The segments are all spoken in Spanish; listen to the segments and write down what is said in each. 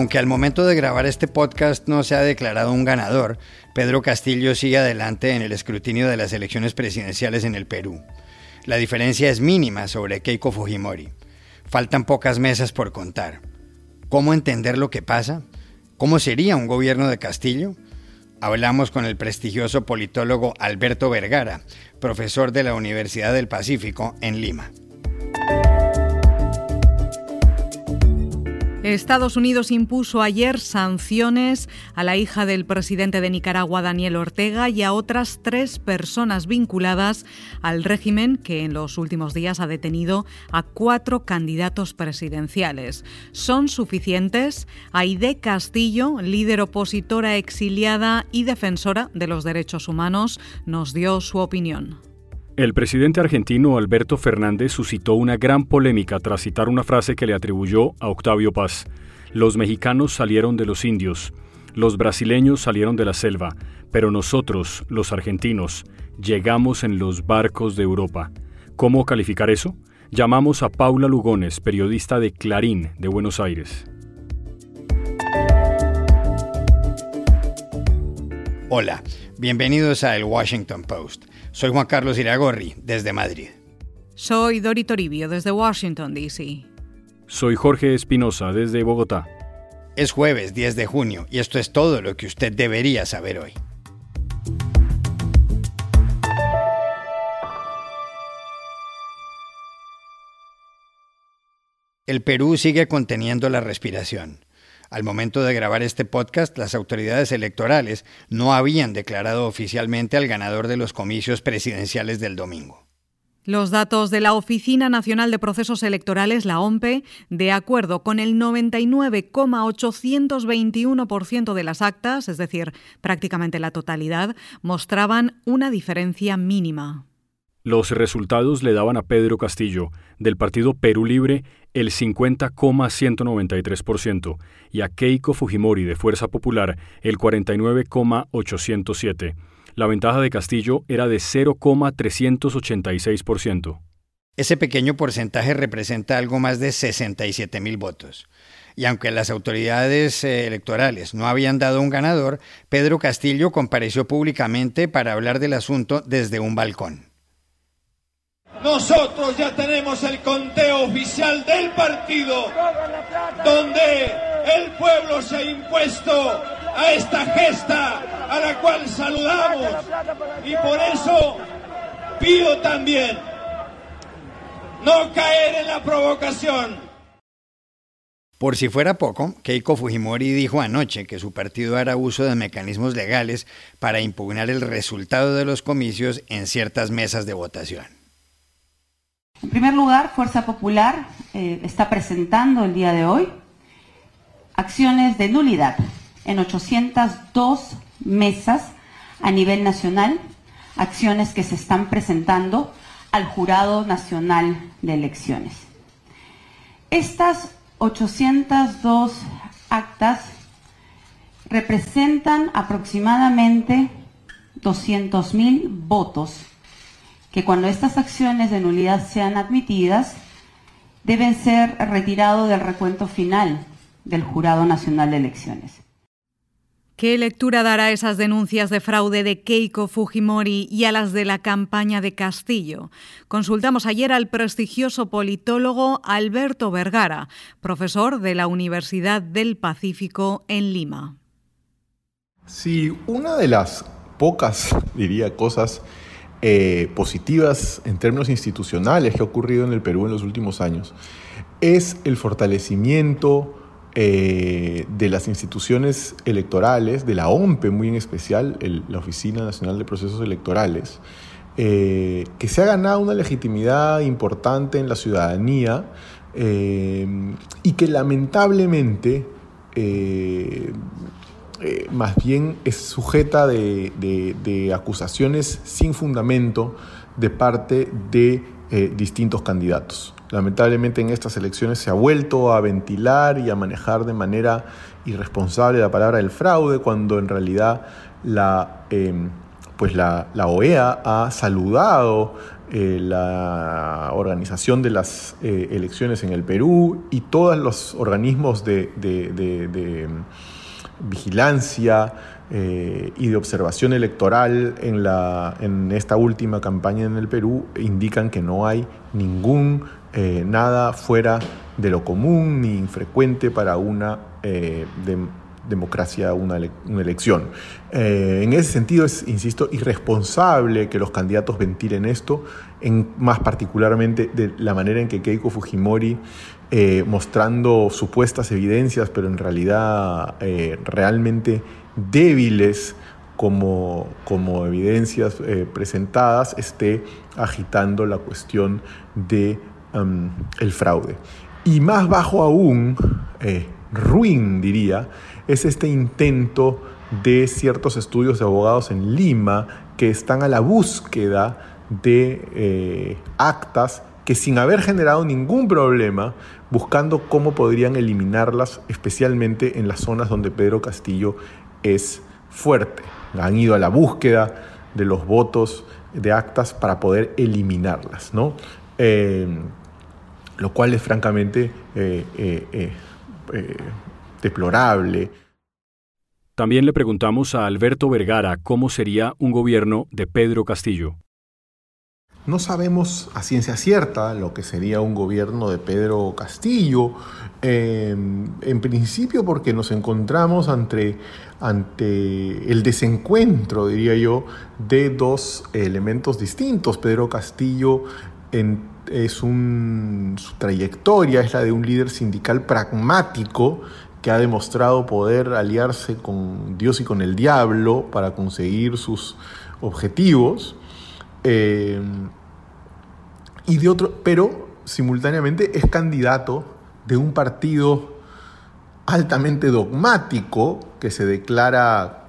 Aunque al momento de grabar este podcast no se ha declarado un ganador, Pedro Castillo sigue adelante en el escrutinio de las elecciones presidenciales en el Perú. La diferencia es mínima sobre Keiko Fujimori. Faltan pocas mesas por contar. ¿Cómo entender lo que pasa? ¿Cómo sería un gobierno de Castillo? Hablamos con el prestigioso politólogo Alberto Vergara, profesor de la Universidad del Pacífico en Lima. Estados Unidos impuso ayer sanciones a la hija del presidente de Nicaragua, Daniel Ortega, y a otras tres personas vinculadas al régimen que en los últimos días ha detenido a cuatro candidatos presidenciales. ¿Son suficientes? Aide Castillo, líder opositora exiliada y defensora de los derechos humanos, nos dio su opinión. El presidente argentino Alberto Fernández suscitó una gran polémica tras citar una frase que le atribuyó a Octavio Paz. Los mexicanos salieron de los indios, los brasileños salieron de la selva, pero nosotros, los argentinos, llegamos en los barcos de Europa. ¿Cómo calificar eso? Llamamos a Paula Lugones, periodista de Clarín de Buenos Aires. Hola, bienvenidos a El Washington Post. Soy Juan Carlos Iragorri, desde Madrid. Soy Dori Toribio, desde Washington, D.C. Soy Jorge Espinosa, desde Bogotá. Es jueves 10 de junio y esto es todo lo que usted debería saber hoy. El Perú sigue conteniendo la respiración. Al momento de grabar este podcast, las autoridades electorales no habían declarado oficialmente al ganador de los comicios presidenciales del domingo. Los datos de la Oficina Nacional de Procesos Electorales, la OMPE, de acuerdo con el 99,821% de las actas, es decir, prácticamente la totalidad, mostraban una diferencia mínima. Los resultados le daban a Pedro Castillo, del partido Perú Libre, el 50,193% y a Keiko Fujimori, de Fuerza Popular, el 49,807. La ventaja de Castillo era de 0,386%. Ese pequeño porcentaje representa algo más de 67 mil votos. Y aunque las autoridades eh, electorales no habían dado un ganador, Pedro Castillo compareció públicamente para hablar del asunto desde un balcón. Nosotros ya tenemos el conteo oficial del partido, donde el pueblo se ha impuesto a esta gesta a la cual saludamos. Y por eso pido también no caer en la provocación. Por si fuera poco, Keiko Fujimori dijo anoche que su partido hará uso de mecanismos legales para impugnar el resultado de los comicios en ciertas mesas de votación. En primer lugar, Fuerza Popular eh, está presentando el día de hoy acciones de nulidad en 802 mesas a nivel nacional, acciones que se están presentando al Jurado Nacional de Elecciones. Estas 802 actas representan aproximadamente 200.000 votos que cuando estas acciones de nulidad sean admitidas, deben ser retirados del recuento final del Jurado Nacional de Elecciones. ¿Qué lectura dará a esas denuncias de fraude de Keiko Fujimori y a las de la campaña de Castillo? Consultamos ayer al prestigioso politólogo Alberto Vergara, profesor de la Universidad del Pacífico en Lima. Sí, una de las pocas, diría, cosas eh, positivas en términos institucionales que ha ocurrido en el Perú en los últimos años es el fortalecimiento eh, de las instituciones electorales, de la OMPE muy en especial, la Oficina Nacional de Procesos Electorales, eh, que se ha ganado una legitimidad importante en la ciudadanía y que lamentablemente eh, más bien es sujeta de, acusaciones sin fundamento de parte de distintos candidatos. Lamentablemente en estas elecciones se ha vuelto a ventilar y a manejar de manera irresponsable la palabra del fraude, cuando en realidad la, pues la, OEA ha saludado eh, la organización de las eh, elecciones en el Perú y todos los organismos de, vigilancia eh, y de observación electoral en, la, en esta última campaña en el Perú indican que no hay ningún nada fuera de lo común ni infrecuente para una democracia una, elección. Eh, en ese sentido es, insisto, irresponsable que los candidatos ventilen esto, en, más particularmente de la manera en que Keiko Fujimori, eh, mostrando supuestas evidencias, pero en realidad eh, realmente débiles, como, como, evidencias presentadas, esté agitando la cuestión de fraude. Y más bajo aún, ruin diría, es este intento de ciertos estudios de abogados en Lima que están a la búsqueda de eh, actas que sin haber generado ningún problema, buscando cómo podrían eliminarlas, especialmente en las zonas donde Pedro Castillo es fuerte. Han ido a la búsqueda de los votos de actas para poder eliminarlas, ¿no? Eh, lo cual es francamente eh, deplorable. También le preguntamos a Alberto Vergara cómo sería un gobierno de Pedro Castillo. No sabemos a ciencia cierta lo que sería un gobierno de Pedro Castillo, em, en principio porque nos encontramos ante, ante el desencuentro, diría yo, de dos elementos distintos. Pedro Castillo es un, su trayectoria es la de un líder sindical pragmático que ha demostrado poder aliarse con Dios y con el diablo para conseguir sus objetivos. Eh, y de otro, pero simultáneamente es candidato de un partido altamente dogmático que se declara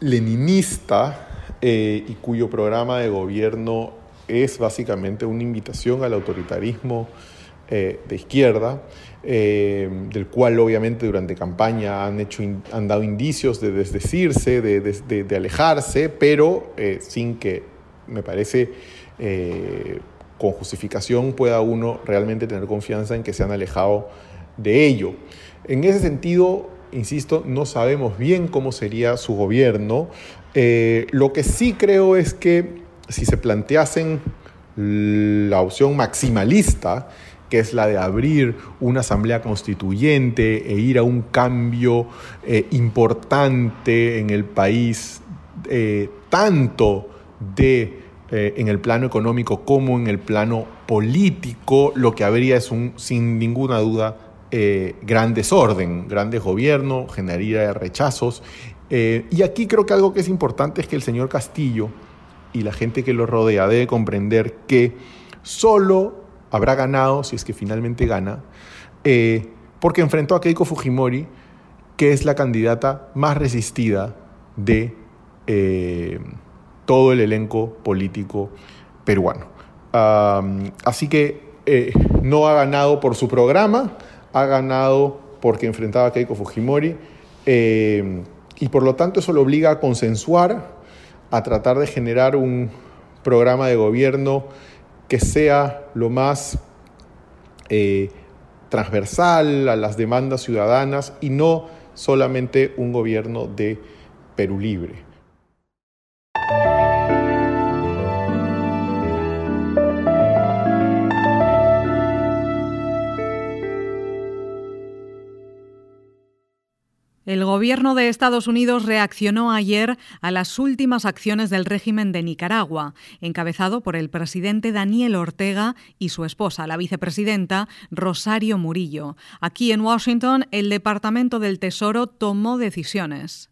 leninista eh, y cuyo programa de gobierno es básicamente una invitación al autoritarismo eh, de izquierda, del cual obviamente durante campaña han, hecho, han dado indicios de desdecirse, de, alejarse, pero sin que, me parece, con justificación pueda uno realmente tener confianza en que se han alejado de ello. En ese sentido, insisto, no sabemos bien cómo sería su gobierno. lo que sí creo es que si se planteasen la opción maximalista, que es la de abrir una asamblea constituyente e ir a un cambio eh, importante en el país, eh, tanto de, eh, en el plano económico como en el plano político, lo que habría es un, sin ninguna duda, gran desorden, gran desgobierno, generaría rechazos. y aquí creo que algo que es importante es que el señor Castillo y la gente que lo rodea debe comprender que solo habrá ganado, si es que finalmente gana, eh, porque enfrentó a Keiko Fujimori, que es la candidata más resistida de eh, todo el elenco político peruano. así que eh, no ha ganado por su programa, ha ganado porque enfrentaba a Keiko Fujimori y por lo tanto eso lo obliga a consensuar, a tratar de generar un programa de gobierno que sea lo más eh, transversal a las demandas ciudadanas y no solamente un gobierno de Perú Libre. El gobierno de Estados Unidos reaccionó ayer a las últimas acciones del régimen de Nicaragua, encabezado por el presidente Daniel Ortega y su esposa, la vicepresidenta Rosario Murillo. Aquí en Washington, el Departamento del Tesoro tomó decisiones.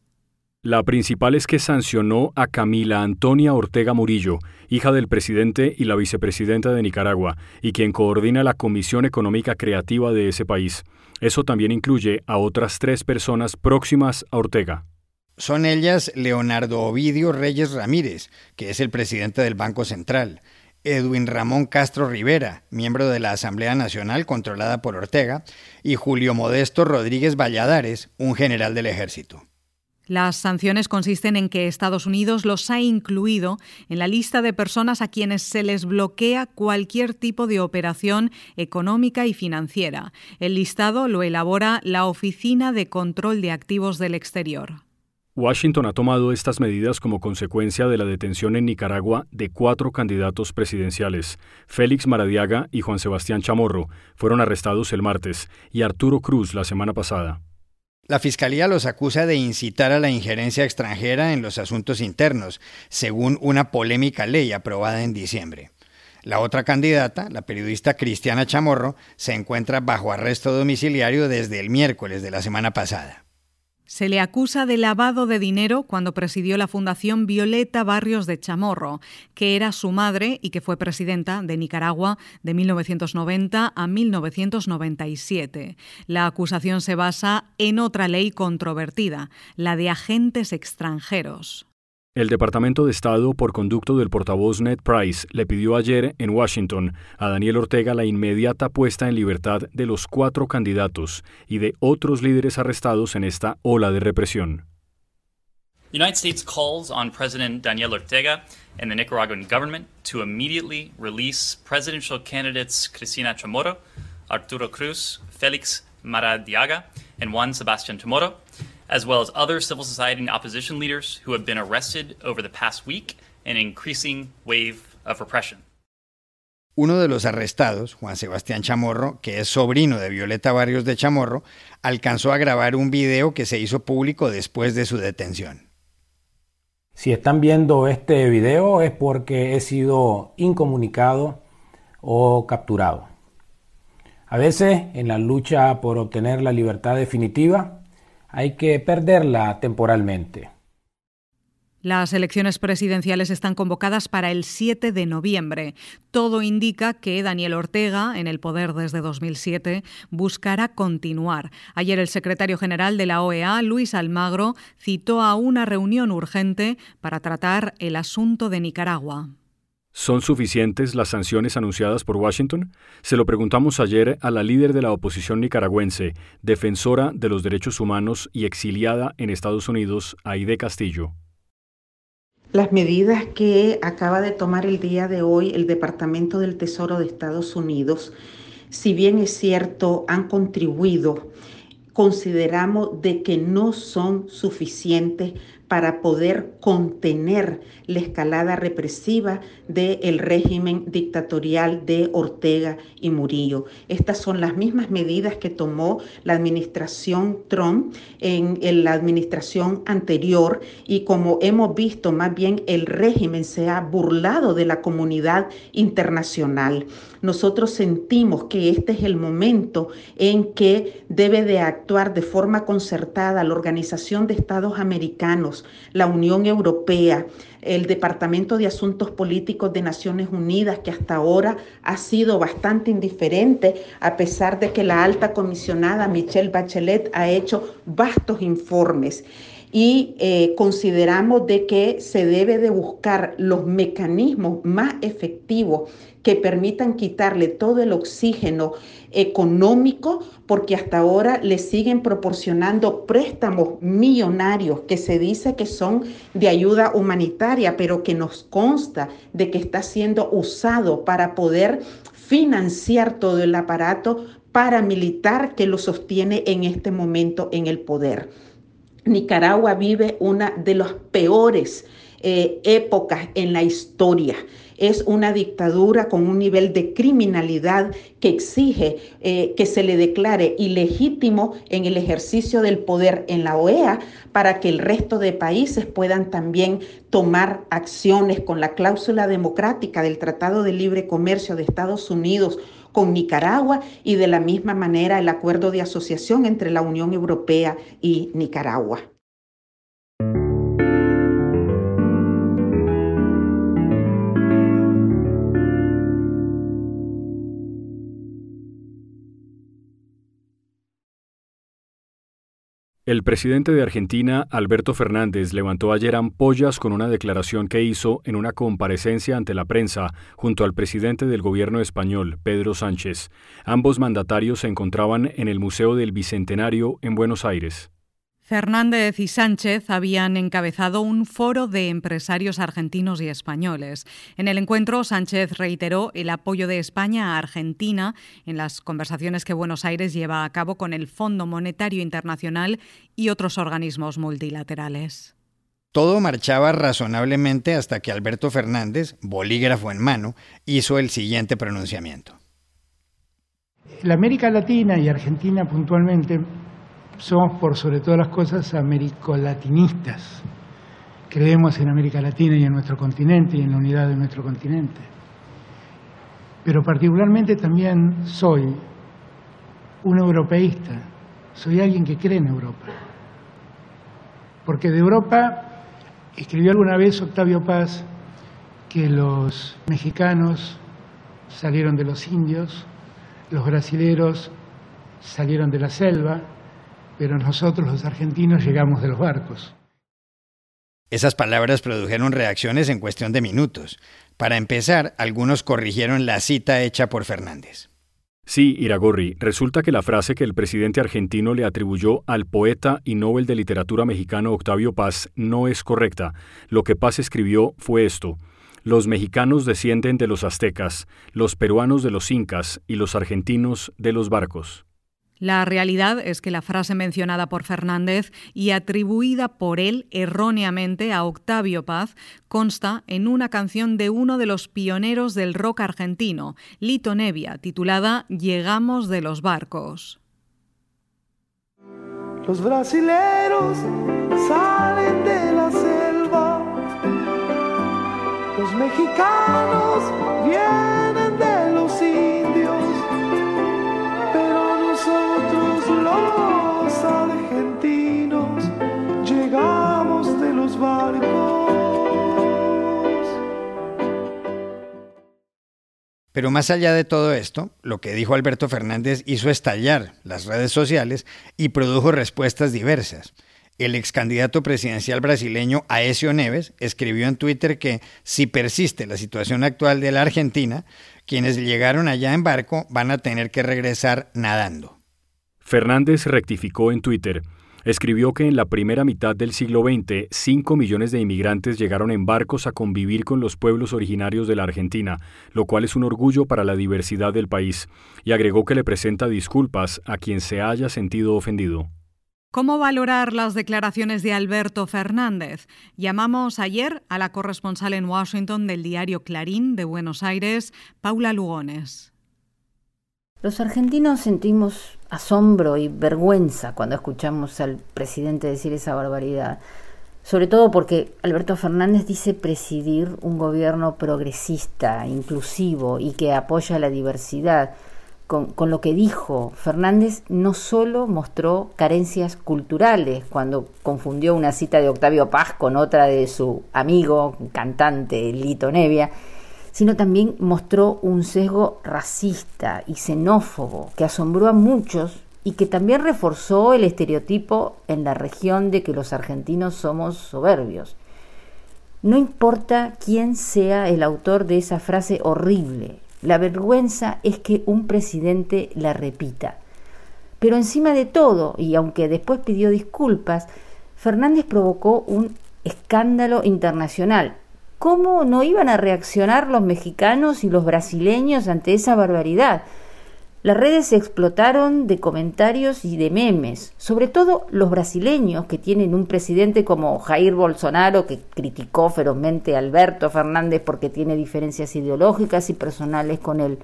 La principal es que sancionó a Camila Antonia Ortega Murillo, hija del presidente y la vicepresidenta de Nicaragua, y quien coordina la Comisión Económica Creativa de ese país. Eso también incluye a otras tres personas próximas a Ortega. Son ellas Leonardo Ovidio Reyes Ramírez, que es el presidente del Banco Central, Edwin Ramón Castro Rivera, miembro de la Asamblea Nacional controlada por Ortega, y Julio Modesto Rodríguez Valladares, un general del ejército. Las sanciones consisten en que Estados Unidos los ha incluido en la lista de personas a quienes se les bloquea cualquier tipo de operación económica y financiera. El listado lo elabora la Oficina de Control de Activos del Exterior. Washington ha tomado estas medidas como consecuencia de la detención en Nicaragua de cuatro candidatos presidenciales. Félix Maradiaga y Juan Sebastián Chamorro fueron arrestados el martes y Arturo Cruz la semana pasada. La Fiscalía los acusa de incitar a la injerencia extranjera en los asuntos internos, según una polémica ley aprobada en diciembre. La otra candidata, la periodista Cristiana Chamorro, se encuentra bajo arresto domiciliario desde el miércoles de la semana pasada. Se le acusa de lavado de dinero cuando presidió la Fundación Violeta Barrios de Chamorro, que era su madre y que fue presidenta de Nicaragua de 1990 a 1997. La acusación se basa en otra ley controvertida, la de agentes extranjeros. El Departamento de Estado, por conducto del portavoz Ned Price, le pidió ayer en Washington a Daniel Ortega la inmediata puesta en libertad de los cuatro candidatos y de otros líderes arrestados en esta ola de represión. The United States calls on President Daniel Ortega and the Nicaraguan government to immediately release presidential candidates Cristina Chamorro, Arturo Cruz, Félix Maradiaga, and Juan Sebastián Chamorro as well as other civil society and opposition leaders who have been arrested over the past week in an increasing wave of repression. Uno de los arrestados, Juan Sebastián Chamorro, que es sobrino de Violeta Barrios de Chamorro, alcanzó a grabar un video que se hizo público después de su detención. Si están viendo este video es porque he sido incomunicado o capturado. A veces, en la lucha por obtener la libertad definitiva, hay que perderla temporalmente. Las elecciones presidenciales están convocadas para el 7 de noviembre. Todo indica que Daniel Ortega, en el poder desde 2007, buscará continuar. Ayer el secretario general de la OEA, Luis Almagro, citó a una reunión urgente para tratar el asunto de Nicaragua. ¿Son suficientes las sanciones anunciadas por Washington? Se lo preguntamos ayer a la líder de la oposición nicaragüense, defensora de los derechos humanos y exiliada en Estados Unidos, Aide Castillo. Las medidas que acaba de tomar el día de hoy el Departamento del Tesoro de Estados Unidos, si bien es cierto, han contribuido, consideramos de que no son suficientes para poder contener la escalada represiva del régimen dictatorial de Ortega y Murillo. Estas son las mismas medidas que tomó la administración Trump en, en la administración anterior y como hemos visto, más bien el régimen se ha burlado de la comunidad internacional. Nosotros sentimos que este es el momento en que debe de actuar de forma concertada la Organización de Estados Americanos, la Unión Europea, el Departamento de Asuntos Políticos de Naciones Unidas, que hasta ahora ha sido bastante indiferente, a pesar de que la alta comisionada Michelle Bachelet ha hecho vastos informes y eh, consideramos de que se debe de buscar los mecanismos más efectivos que permitan quitarle todo el oxígeno económico, porque hasta ahora le siguen proporcionando préstamos millonarios que se dice que son de ayuda humanitaria, pero que nos consta de que está siendo usado para poder financiar todo el aparato paramilitar que lo sostiene en este momento en el poder. Nicaragua vive una de las peores eh, épocas en la historia. Es una dictadura con un nivel de criminalidad que exige eh, que se le declare ilegítimo en el ejercicio del poder en la OEA para que el resto de países puedan también tomar acciones con la cláusula democrática del Tratado de Libre Comercio de Estados Unidos con Nicaragua y de la misma manera el acuerdo de asociación entre la Unión Europea y Nicaragua. El presidente de Argentina, Alberto Fernández, levantó ayer ampollas con una declaración que hizo en una comparecencia ante la prensa junto al presidente del gobierno español, Pedro Sánchez. Ambos mandatarios se encontraban en el Museo del Bicentenario en Buenos Aires. Fernández y Sánchez habían encabezado un foro de empresarios argentinos y españoles. En el encuentro, Sánchez reiteró el apoyo de España a Argentina en las conversaciones que Buenos Aires lleva a cabo con el Fondo Monetario Internacional y otros organismos multilaterales. Todo marchaba razonablemente hasta que Alberto Fernández, bolígrafo en mano, hizo el siguiente pronunciamiento. La América Latina y Argentina puntualmente somos por sobre todas las cosas americolatinistas. Creemos en América Latina y en nuestro continente y en la unidad de nuestro continente. Pero particularmente también soy un europeísta, soy alguien que cree en Europa. Porque de Europa escribió alguna vez Octavio Paz que los mexicanos salieron de los indios, los brasileros salieron de la selva, pero nosotros los argentinos llegamos de los barcos. Esas palabras produjeron reacciones en cuestión de minutos. Para empezar, algunos corrigieron la cita hecha por Fernández. Sí, Iragorri, resulta que la frase que el presidente argentino le atribuyó al poeta y Nobel de Literatura mexicano Octavio Paz no es correcta. Lo que Paz escribió fue esto. Los mexicanos descienden de los aztecas, los peruanos de los incas y los argentinos de los barcos. La realidad es que la frase mencionada por Fernández y atribuida por él erróneamente a Octavio Paz consta en una canción de uno de los pioneros del rock argentino, Lito Nevia, titulada Llegamos de los barcos. Los brasileros salen de la selva, los mexicanos vienen llegamos de los barcos. Pero más allá de todo esto, lo que dijo Alberto Fernández hizo estallar las redes sociales y produjo respuestas diversas. El ex candidato presidencial brasileño Aesio Neves escribió en Twitter que si persiste la situación actual de la Argentina, quienes llegaron allá en barco van a tener que regresar nadando. Fernández rectificó en Twitter. Escribió que en la primera mitad del siglo XX, 5 millones de inmigrantes llegaron en barcos a convivir con los pueblos originarios de la Argentina, lo cual es un orgullo para la diversidad del país, y agregó que le presenta disculpas a quien se haya sentido ofendido. ¿Cómo valorar las declaraciones de Alberto Fernández? Llamamos ayer a la corresponsal en Washington del diario Clarín de Buenos Aires, Paula Lugones. Los argentinos sentimos asombro y vergüenza cuando escuchamos al presidente decir esa barbaridad, sobre todo porque Alberto Fernández dice presidir un gobierno progresista, inclusivo y que apoya la diversidad. Con, lo que dijo, Fernández no solo mostró carencias culturales cuando confundió una cita de Octavio Paz con otra de su amigo cantante Lito Nevia, sino también mostró un sesgo racista y xenófobo que asombró a muchos y que también reforzó el estereotipo en la región de que los argentinos somos soberbios. No importa quién sea el autor de esa frase horrible, la vergüenza es que un presidente la repita. Pero encima de todo, y aunque después pidió disculpas, Fernández provocó un escándalo internacional, ¿Cómo no iban a reaccionar los mexicanos y los brasileños ante esa barbaridad? Las redes se explotaron de comentarios y de memes, sobre todo los brasileños que tienen un presidente como Jair Bolsonaro que criticó ferozmente a Alberto Fernández porque tiene diferencias ideológicas y personales con él.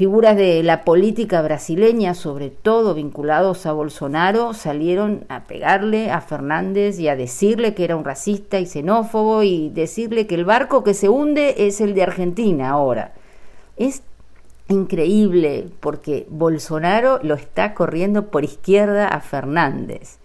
Figuras de la política brasileña, sobre todo vinculados a Bolsonaro, salieron a pegarle a Fernández y a decirle que era un racista y xenófobo y decirle que el barco que se hunde es el de Argentina ahora. Es increíble porque Bolsonaro lo está corriendo por izquierda a Fernández.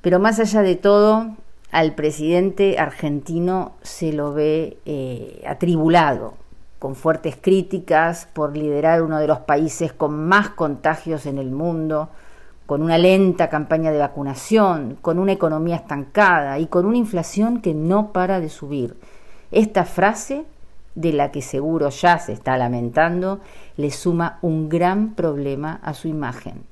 Pero más allá de todo, al presidente argentino se lo ve eh, atribulado con fuertes críticas por liderar uno de los países con más contagios en el mundo, con una lenta campaña de vacunación, con una economía estancada y con una inflación que no para de subir. Esta frase, de la que seguro ya se está lamentando, le suma un gran problema a su imagen.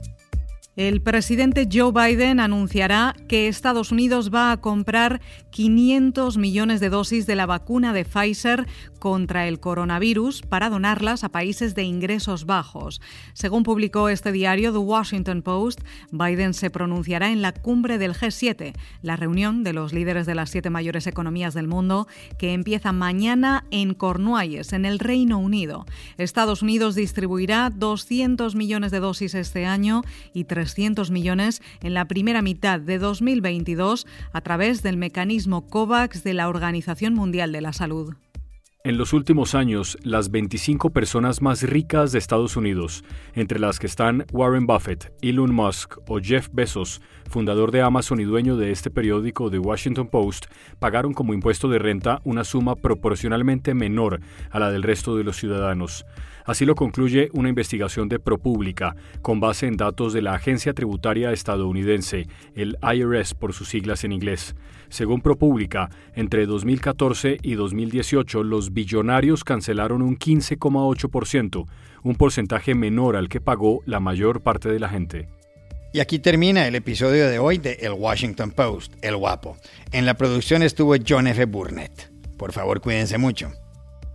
El presidente Joe Biden anunciará que Estados Unidos va a comprar 500 millones de dosis de la vacuna de Pfizer contra el coronavirus para donarlas a países de ingresos bajos. Según publicó este diario The Washington Post, Biden se pronunciará en la cumbre del G7, la reunión de los líderes de las siete mayores economías del mundo, que empieza mañana en Cornualles, en el Reino Unido. Estados Unidos distribuirá 200 millones de dosis este año y 300 millones en la primera mitad de 2022 a través del mecanismo COVAX de la Organización Mundial de la Salud. En los últimos años, las 25 personas más ricas de Estados Unidos, entre las que están Warren Buffett, Elon Musk o Jeff Bezos, fundador de Amazon y dueño de este periódico The Washington Post, pagaron como impuesto de renta una suma proporcionalmente menor a la del resto de los ciudadanos. Así lo concluye una investigación de ProPublica, con base en datos de la Agencia Tributaria Estadounidense, el IRS por sus siglas en inglés. Según ProPublica, entre 2014 y 2018 los billonarios cancelaron un 15,8%, un porcentaje menor al que pagó la mayor parte de la gente. Y aquí termina el episodio de hoy de El Washington Post, El Guapo. En la producción estuvo John F. Burnett. Por favor, cuídense mucho.